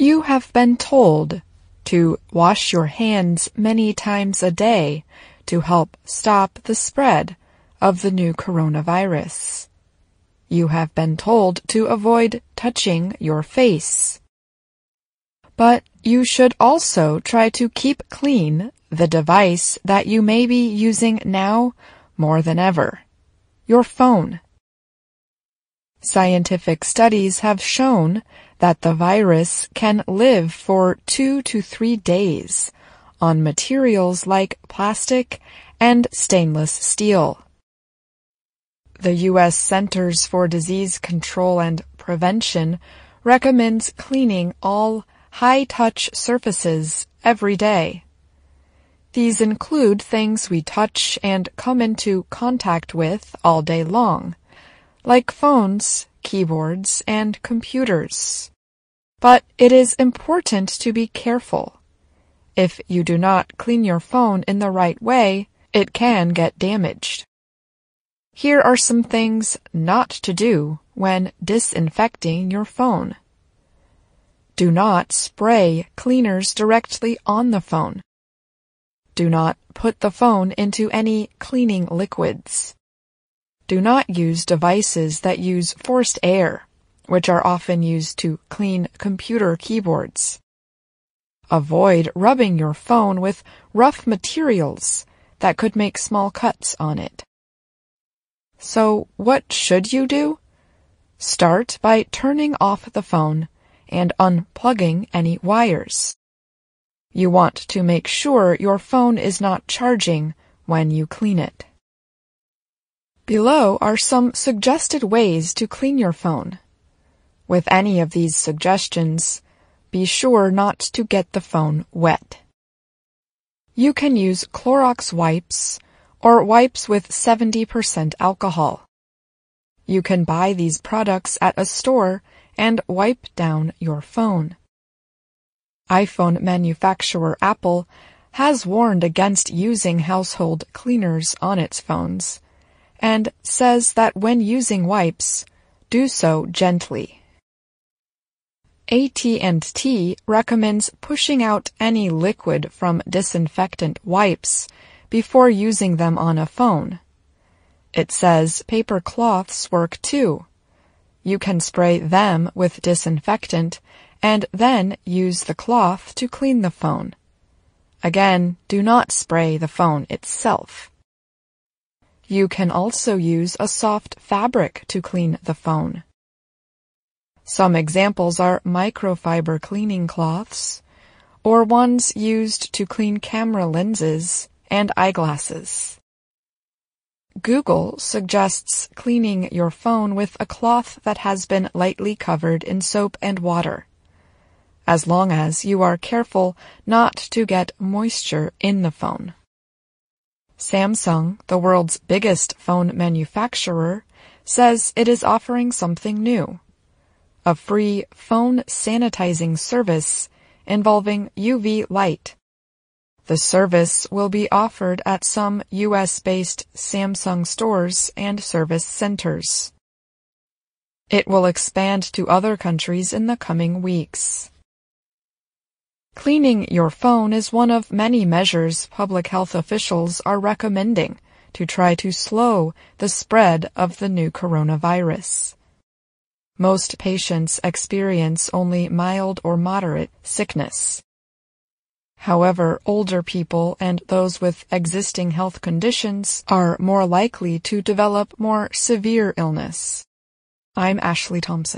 You have been told to wash your hands many times a day to help stop the spread of the new coronavirus. You have been told to avoid touching your face. But you should also try to keep clean the device that you may be using now more than ever. Your phone. Scientific studies have shown that the virus can live for two to three days on materials like plastic and stainless steel. The U.S. Centers for Disease Control and Prevention recommends cleaning all high-touch surfaces every day. These include things we touch and come into contact with all day long, like phones, keyboards, and computers. But it is important to be careful. If you do not clean your phone in the right way, it can get damaged. Here are some things not to do when disinfecting your phone. Do not spray cleaners directly on the phone. Do not put the phone into any cleaning liquids. Do not use devices that use forced air, which are often used to clean computer keyboards. Avoid rubbing your phone with rough materials that could make small cuts on it. So what should you do? Start by turning off the phone and unplugging any wires. You want to make sure your phone is not charging when you clean it. Below are some suggested ways to clean your phone. With any of these suggestions, be sure not to get the phone wet. You can use Clorox wipes or wipes with 70% alcohol. You can buy these products at a store and wipe down your phone. iPhone manufacturer Apple has warned against using household cleaners on its phones and says that when using wipes, do so gently. AT&T recommends pushing out any liquid from disinfectant wipes before using them on a phone. It says paper cloths work too. You can spray them with disinfectant and then use the cloth to clean the phone. Again, do not spray the phone itself. You can also use a soft fabric to clean the phone. Some examples are microfiber cleaning cloths, or ones used to clean camera lenses and eyeglasses. Google suggests cleaning your phone with a cloth that has been lightly covered in soap and water, as long as you are careful not to get moisture in the phone. Samsung, the world's biggest phone manufacturer, says it is offering something new. A free phone sanitizing service involving UV light. The service will be offered at some US-based Samsung stores and service centers. It will expand to other countries in the coming weeks. Cleaning your phone is one of many measures public health officials are recommending to try to slow the spread of the new coronavirus. Most patients experience only mild or moderate sickness. However, older people and those with existing health conditions are more likely to develop more severe illness. I'm Ashley Thompson.